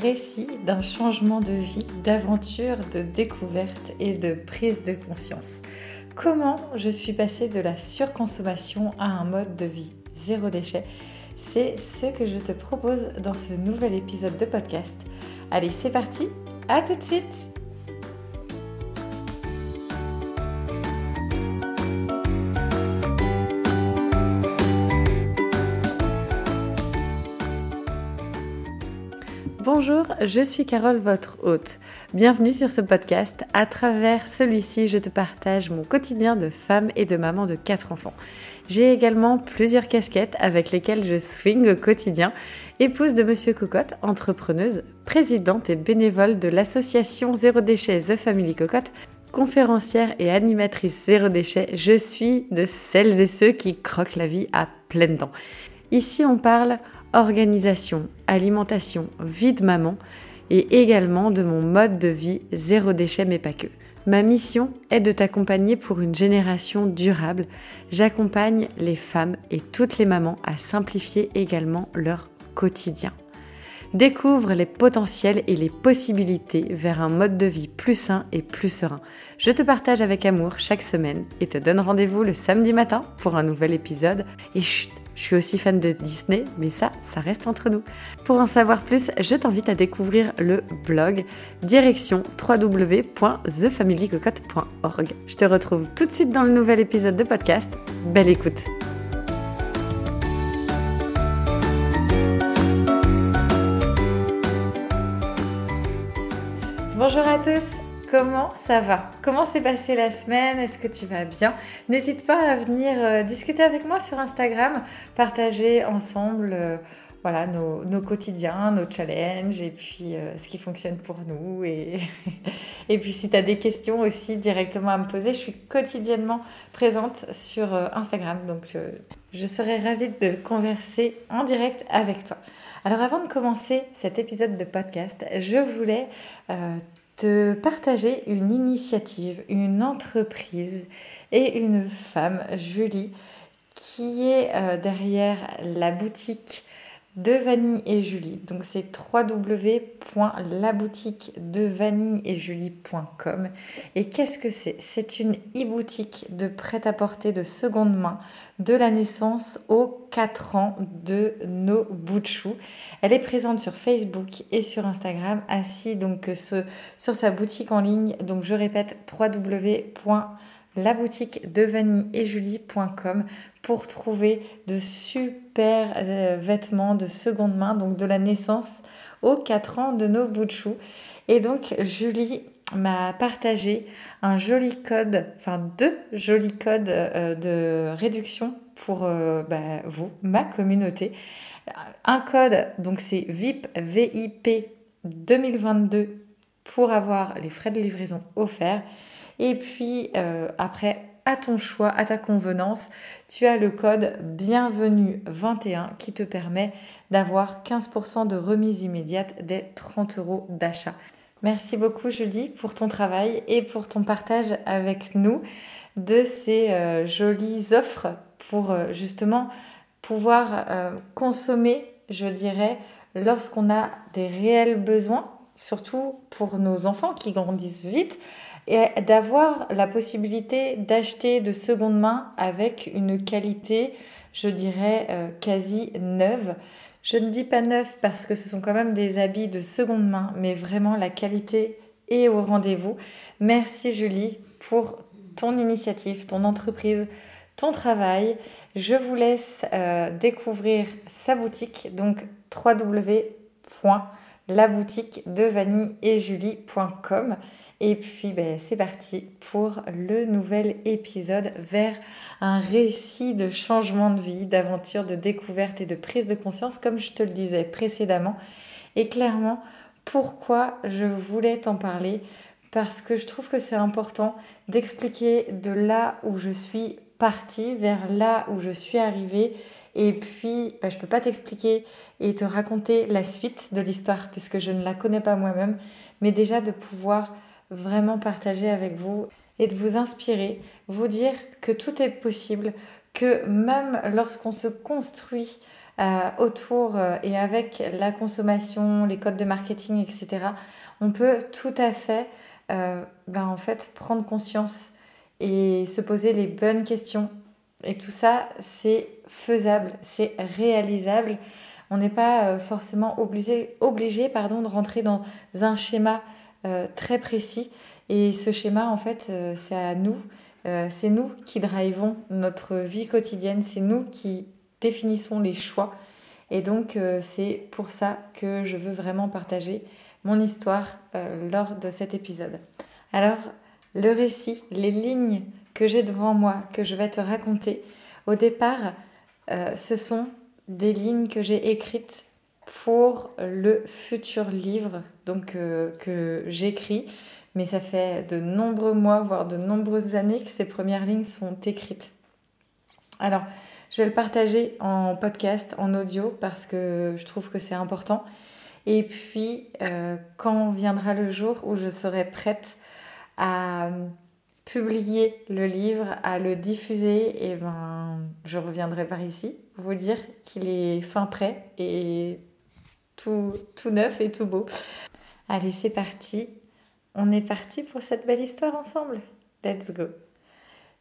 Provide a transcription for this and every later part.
récit d'un changement de vie, d'aventure, de découverte et de prise de conscience. Comment je suis passée de la surconsommation à un mode de vie zéro déchet? C'est ce que je te propose dans ce nouvel épisode de podcast. Allez, c'est parti, à tout de suite Bonjour, je suis Carole, votre hôte. Bienvenue sur ce podcast. À travers celui-ci, je te partage mon quotidien de femme et de maman de quatre enfants. J'ai également plusieurs casquettes avec lesquelles je swing au quotidien. Épouse de Monsieur Cocotte, entrepreneuse, présidente et bénévole de l'association Zéro Déchet The Family Cocotte, conférencière et animatrice Zéro Déchet, je suis de celles et ceux qui croquent la vie à pleines dents. Ici, on parle organisation, alimentation, vie de maman et également de mon mode de vie zéro déchet mais pas que. Ma mission est de t'accompagner pour une génération durable. J'accompagne les femmes et toutes les mamans à simplifier également leur quotidien. Découvre les potentiels et les possibilités vers un mode de vie plus sain et plus serein. Je te partage avec amour chaque semaine et te donne rendez-vous le samedi matin pour un nouvel épisode. Je suis aussi fan de Disney, mais ça, ça reste entre nous. Pour en savoir plus, je t'invite à découvrir le blog direction www.thefamilycocotte.org. Je te retrouve tout de suite dans le nouvel épisode de podcast. Belle écoute Bonjour à tous Comment ça va? Comment s'est passée la semaine? Est-ce que tu vas bien? N'hésite pas à venir euh, discuter avec moi sur Instagram, partager ensemble euh, voilà, nos, quotidiens, nos challenges et puis euh, ce qui fonctionne pour nous. Et, puis si tu as des questions aussi directement à me poser, je suis quotidiennement présente sur Instagram. Donc je serai ravie de converser en direct avec toi. Alors avant de commencer cet épisode de podcast, je voulais te partager une initiative, une entreprise et une femme, Julie, qui est euh, derrière la boutique de Vanille et Julie. Donc c'est www.laboutiquedevanilleetjulie.com. Et qu'est-ce que c'est? C'est une e-boutique de prêt-à-porter de seconde main de la naissance aux 4 ans de nos bouts de chou. Elle est présente sur Facebook et sur Instagram, ainsi donc sur sa boutique en ligne. Donc je répète www.laboutiquedevanilleetjulie.com pour trouver de super euh, vêtements de seconde main, donc de la naissance aux 4 ans de nos bouts de chou. Et donc Julie m'a partagé un joli code, enfin deux jolis codes euh, de réduction pour euh, bah, vous, ma communauté. Un code, donc c'est VIP VIP 2022 pour avoir les frais de livraison offerts. Et puis après, à ton choix, à ta convenance, tu as le code bienvenue 21 qui te permet d'avoir 15% de remise immédiate des 30 euros d'achat. Merci beaucoup Julie pour ton travail et pour ton partage avec nous de ces euh, jolies offres pour euh, justement pouvoir euh, consommer, je dirais, lorsqu'on a des réels besoins, surtout pour nos enfants qui grandissent vite et d'avoir la possibilité d'acheter de seconde main avec une qualité, je dirais, euh, quasi neuve. Je ne dis pas neuf parce que ce sont quand même des habits de seconde main, mais vraiment la qualité est au rendez-vous. Merci Julie pour ton initiative, ton entreprise, ton travail. Je vous laisse euh, découvrir sa boutique, donc www.laboutiquedevanilleetjulie.com. Et puis ben, c'est parti pour le nouvel épisode vers un récit de changement de vie, d'aventure, de découverte et de prise de conscience, comme je te le disais précédemment. Et clairement, pourquoi je voulais t'en parler? Parce que je trouve que c'est important d'expliquer de là où je suis partie vers là où je suis arrivée. Et puis, ben, je ne peux pas t'expliquer et te raconter la suite de l'histoire puisque je ne la connais pas moi-même, mais déjà de pouvoir vraiment partager avec vous et de vous inspirer, vous dire que tout est possible, que même lorsqu'on se construit autour et avec la consommation, les codes de marketing, etc., on peut tout à fait ben, en fait, prendre conscience et se poser les bonnes questions. Et tout ça, c'est faisable, c'est réalisable. On n'est pas euh, forcément obligé, obligé pardon, de rentrer dans un schéma euh, très précis. Et ce schéma, en fait, euh, c'est à nous. c'est nous qui drivons notre vie quotidienne. C'est nous qui définissons les choix. Et donc, c'est pour ça que je veux vraiment partager mon histoire lors de cet épisode. Alors, le récit, les lignes que j'ai devant moi, que je vais te raconter, au départ, euh, ce sont des lignes que j'ai écrites pour le futur livre donc, euh, que j'écris. Mais ça fait de nombreux mois, voire de nombreuses années que ces premières lignes sont écrites. Alors, je vais le partager en podcast, en audio, parce que je trouve que c'est important. Et puis, euh, quand viendra le jour où je serai prête à publier le livre, à le diffuser, et ben je reviendrai par ici vous dire qu'il est fin prêt et tout, neuf et tout beau. Allez, c'est parti. On est parti pour cette belle histoire ensemble. Let's go.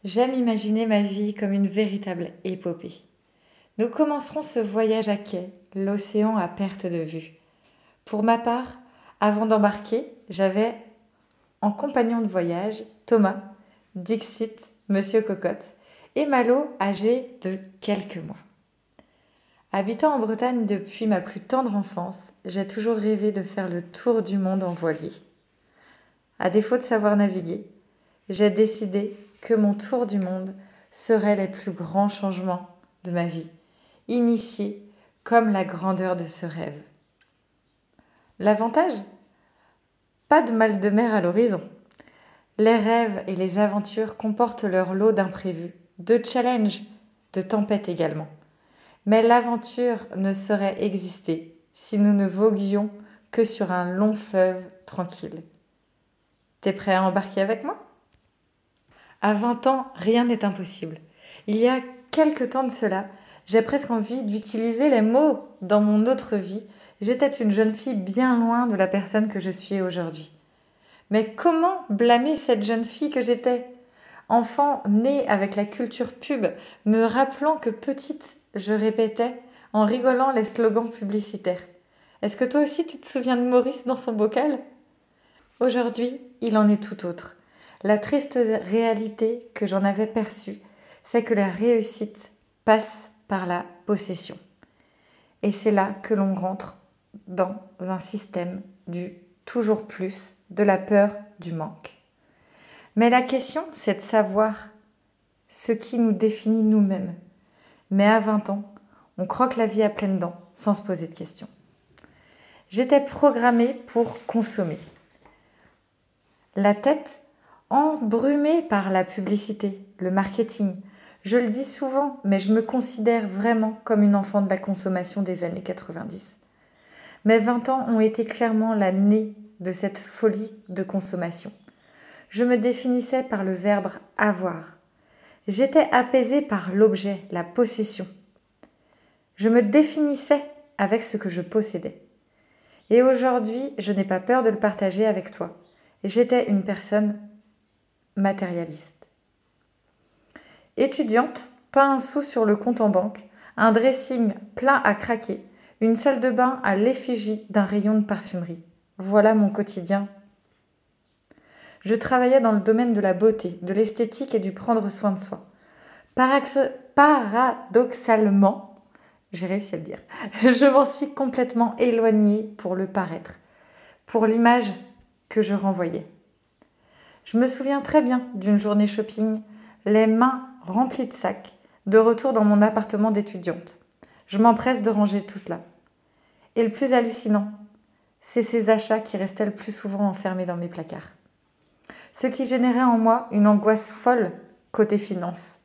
J'aime imaginer ma vie comme une véritable épopée. Nous commencerons ce voyage à quai, l'océan à perte de vue. Pour ma part, avant d'embarquer, j'avais en compagnon de voyage Thomas, Dixit, Monsieur Cocotte, et Malo, âgé de quelques mois. Habitant en Bretagne depuis ma plus tendre enfance, j'ai toujours rêvé de faire le tour du monde en voilier. À défaut de savoir naviguer, j'ai décidé que mon tour du monde serait les plus grands changements de ma vie, initiés comme la grandeur de ce rêve. L'avantage? Pas de mal de mer à l'horizon. Les rêves et les aventures comportent leur lot d'imprévus, de challenges, de tempêtes également. Mais l'aventure ne saurait exister si nous ne voguions que sur un long fleuve tranquille. T'es prêt à embarquer avec moi? À 20 ans, rien n'est impossible. Il y a quelque temps de cela, j'ai presque envie d'utiliser les mots dans mon autre vie. J'étais une jeune fille bien loin de la personne que je suis aujourd'hui. Mais comment blâmer cette jeune fille que j'étais? Enfant née avec la culture pub, me rappelant que petite, je répétais en rigolant les slogans publicitaires. Est-ce que toi aussi tu te souviens de Maurice dans son bocal? Aujourd'hui, il en est tout autre. La triste réalité que j'en avais perçue, c'est que la réussite passe par la possession. Et c'est là que l'on rentre dans un système du toujours plus, de la peur du manque. Mais la question, c'est de savoir ce qui nous définit nous-mêmes. Mais à 20 ans, on croque la vie à pleines dents sans se poser de questions. J'étais programmée pour consommer. La tête embrumée par la publicité, le marketing. Je le dis souvent, mais je me considère vraiment comme une enfant de la consommation des années 90. Mes 20 ans ont été clairement l'année de cette folie de consommation. Je me définissais par le verbe avoir. J'étais apaisée par l'objet, la possession. Je me définissais avec ce que je possédais. Et aujourd'hui, je n'ai pas peur de le partager avec toi. J'étais une personne matérialiste. Étudiante, pas un sou sur le compte en banque, un dressing plein à craquer, une salle de bain à l'effigie d'un rayon de parfumerie. Voilà mon quotidien. Je travaillais dans le domaine de la beauté, de l'esthétique et du prendre soin de soi. Paradoxalement, j'ai réussi à le dire, je m'en suis complètement éloignée pour le paraître, pour l'image que je renvoyais. Je me souviens très bien d'une journée shopping, les mains remplies de sacs, de retour dans mon appartement d'étudiante. Je m'empresse de ranger tout cela. Et le plus hallucinant, c'est ces achats qui restaient le plus souvent enfermés dans mes placards. Ce qui générait en moi une angoisse folle côté finance.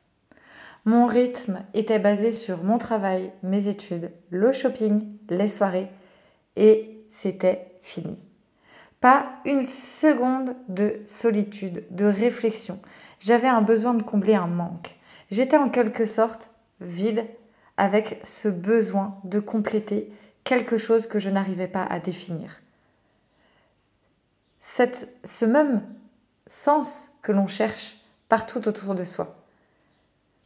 Mon rythme était basé sur mon travail, mes études, le shopping, les soirées, et c'était fini. Pas une seconde de solitude, de réflexion. J'avais un besoin de combler un manque. J'étais en quelque sorte vide avec ce besoin de compléter quelque chose que je n'arrivais pas à définir. ce même sens que l'on cherche partout autour de soi.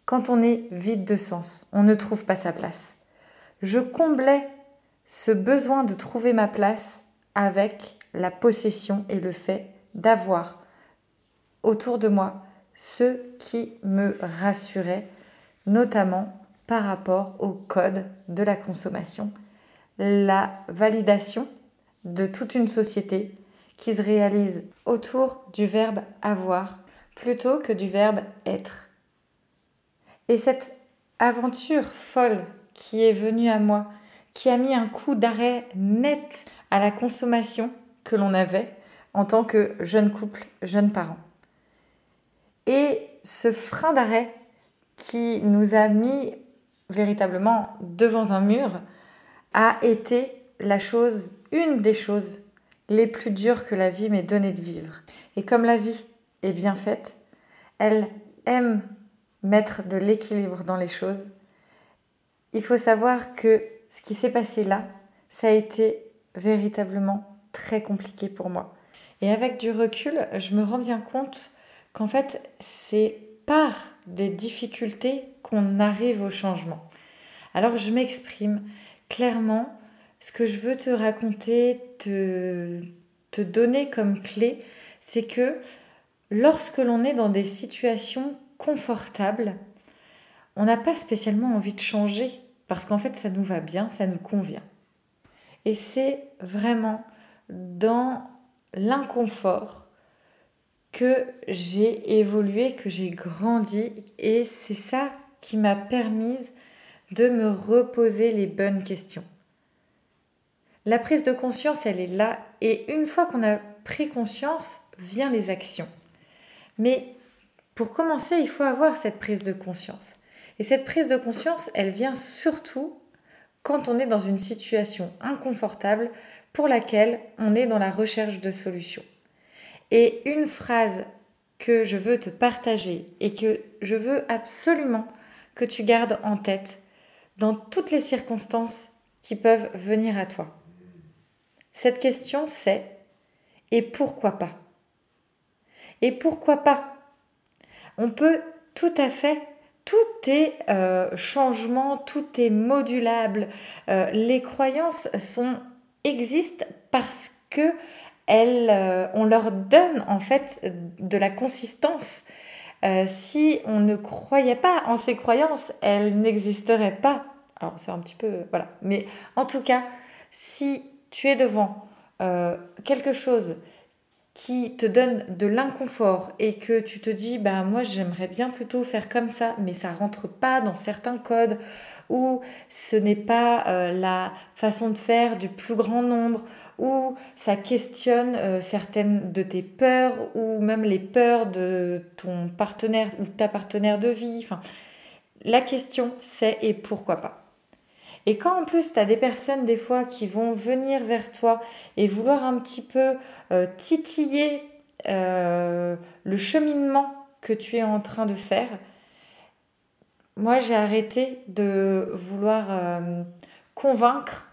Quand on est vide de sens, on ne trouve pas sa place. Je comblais ce besoin de trouver ma place avec la possession et le fait d'avoir autour de moi ce qui me rassurait, notamment par rapport au code de la consommation, la validation de toute une société qui se réalise autour du verbe avoir plutôt que du verbe être. Et cette aventure folle qui est venue à moi, qui a mis un coup d'arrêt net à la consommation que l'on avait en tant que jeune couple, jeune parent. Et ce frein d'arrêt qui nous a mis véritablement devant un mur a été la chose, une des choses les plus dures que la vie m'ait donné de vivre. Et comme la vie est bien faite, elle aime mettre de l'équilibre dans les choses. Il faut savoir que ce qui s'est passé là, ça a été véritablement très compliqué pour moi. Et avec du recul, je me rends bien compte qu'en fait, c'est par des difficultés qu'on arrive au changement. Alors je m'exprime clairement, ce que je veux te raconter, te, donner comme clé, c'est que lorsque l'on est dans des situations confortables, on n'a pas spécialement envie de changer parce qu'en fait ça nous va bien, ça nous convient. Et c'est vraiment dans l'inconfort que j'ai évolué, que j'ai grandi et c'est ça qui m'a permis de me reposer les bonnes questions. La prise de conscience, elle est là et une fois qu'on a pris conscience, vient les actions. Mais pour commencer, il faut avoir cette prise de conscience. Et cette prise de conscience, elle vient surtout quand on est dans une situation inconfortable pour laquelle on est dans la recherche de solutions. Et une phrase que je veux te partager et que je veux absolument que tu gardes en tête dans toutes les circonstances qui peuvent venir à toi. Cette question c'est et pourquoi pas? Et pourquoi pas? On peut tout à fait tout est euh, changement, tout est modulable. Euh, les croyances existent parce que elles, euh, on leur donne en fait de la consistance. si on ne croyait pas en ces croyances, elles n'existeraient pas. Alors c'est un petit peu voilà, mais en tout cas, si tu es devant quelque chose qui te donne de l'inconfort et que tu te dis bah moi j'aimerais bien plutôt faire comme ça mais ça rentre pas dans certains codes ou ce n'est pas euh, la façon de faire du plus grand nombre ou ça questionne euh, certaines de tes peurs ou même les peurs de ton partenaire ou ta partenaire de vie. La question c'est et pourquoi pas et quand en plus tu as des personnes des fois qui vont venir vers toi et vouloir un petit peu euh, titiller euh, le cheminement que tu es en train de faire, moi j'ai arrêté de vouloir euh, convaincre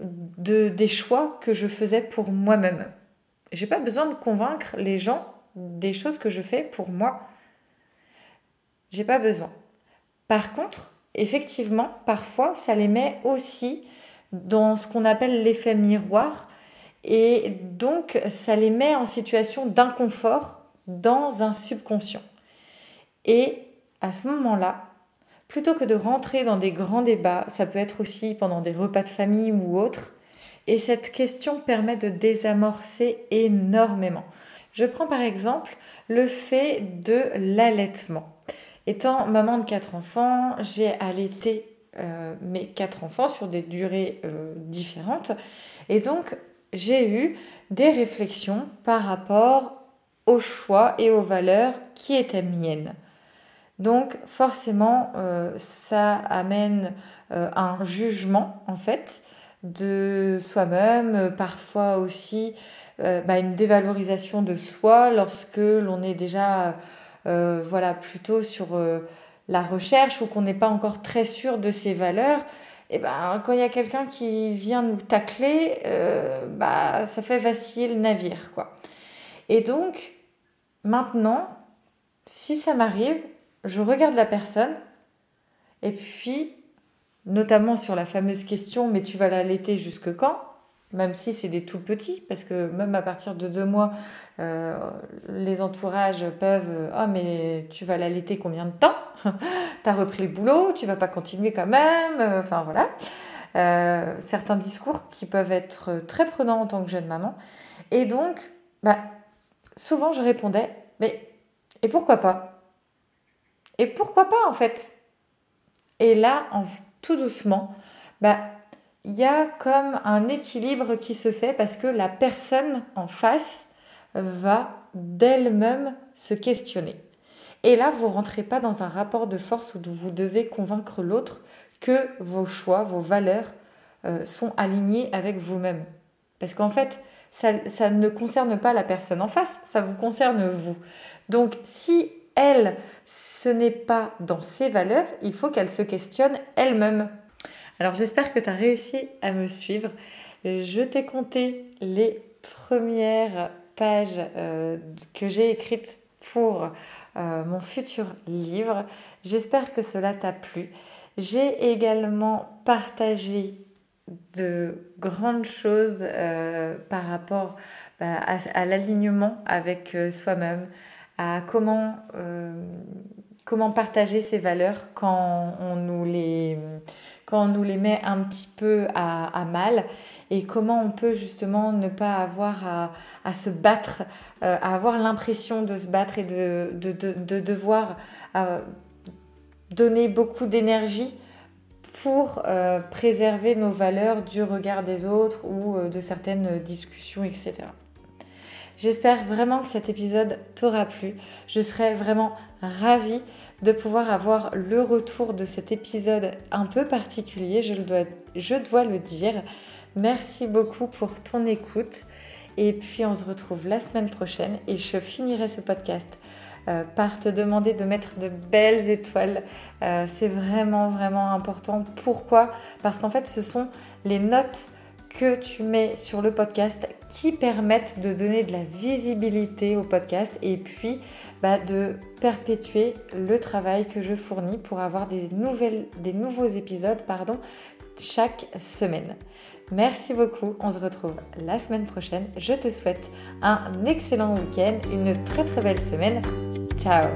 de, des choix que je faisais pour moi-même. J'ai pas besoin de convaincre les gens des choses que je fais pour moi. J'ai pas besoin. Par contre, effectivement, parfois, ça les met aussi dans ce qu'on appelle l'effet miroir. Et donc, ça les met en situation d'inconfort dans un subconscient. Et à ce moment-là, plutôt que de rentrer dans des grands débats, ça peut être aussi pendant des repas de famille ou autres, et cette question permet de désamorcer énormément. Je prends par exemple le fait de l'allaitement. Étant maman de quatre enfants, j'ai allaité euh, mes quatre enfants sur des durées euh, différentes. Et donc, j'ai eu des réflexions par rapport aux choix et aux valeurs qui étaient miennes. Donc, forcément, euh, ça amène un jugement, en fait, de soi-même, parfois aussi bah, une dévalorisation de soi lorsque l'on est déjà voilà, plutôt sur euh, la recherche ou qu'on n'est pas encore très sûr de ses valeurs, et eh ben, quand il y a quelqu'un qui vient nous tacler, euh, bah, ça fait vaciller le navire. Quoi. Et donc, maintenant, si ça m'arrive, je regarde la personne et puis, notamment sur la fameuse question, mais tu vas l'allaiter jusque quand? Même si c'est des tout petits, parce que même à partir de deux mois, euh, les entourages peuvent Ah, mais tu vas l'allaiter combien de temps Tu as repris le boulot, tu vas pas continuer quand même euh, Enfin voilà. Euh, certains discours qui peuvent être très prenants en tant que jeune maman. Et donc, bah, souvent je répondais Mais et pourquoi pas? Et pourquoi pas en fait? Et là, tout doucement, bah, il y a comme un équilibre qui se fait parce que la personne en face va d'elle-même se questionner. Et là, vous rentrez pas dans un rapport de force où vous devez convaincre l'autre que vos choix, vos valeurs euh, sont alignés avec vous-même. Parce qu'en fait, ça, ne concerne pas la personne en face, ça vous concerne vous. Donc, si elle, ce n'est pas dans ses valeurs, il faut qu'elle se questionne elle-même. Alors j'espère que tu as réussi à me suivre. Je t'ai compté les premières pages euh, que j'ai écrites pour euh, mon futur livre. J'espère que cela t'a plu. J'ai également partagé de grandes choses euh, par rapport bah, à, l'alignement avec soi-même, à comment, comment partager ses valeurs quand on nous les quand on nous les met un petit peu à, mal et comment on peut justement ne pas avoir à, se battre, euh, à avoir l'impression de se battre et de, de, devoir euh, donner beaucoup d'énergie pour euh, préserver nos valeurs du regard des autres ou de certaines discussions, etc. J'espère vraiment que cet épisode t'aura plu. Je serais vraiment ravie de pouvoir avoir le retour de cet épisode un peu particulier, je, dois le dire. Merci beaucoup pour ton écoute. Et puis on se retrouve la semaine prochaine et je finirai ce podcast euh, par te demander de mettre de belles étoiles. Euh, c'est vraiment vraiment important. Pourquoi? Parce qu'en fait ce sont les notes que tu mets sur le podcast qui permettent de donner de la visibilité au podcast et puis bah, de perpétuer le travail que je fournis pour avoir des, des nouveaux épisodes pardon, chaque semaine. Merci beaucoup, on se retrouve la semaine prochaine. Je te souhaite un excellent week-end, une très très belle semaine. Ciao